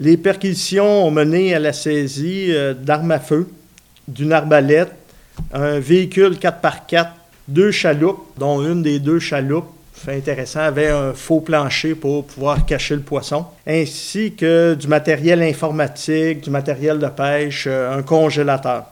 Les perquisitions ont mené à la saisie euh, d'armes à feu, d'une arbalète, un véhicule 4x4, deux chaloupes, dont une des deux chaloupes, fait intéressant, avait un faux plancher pour pouvoir cacher le poisson, ainsi que du matériel informatique, du matériel de pêche, euh, un congélateur.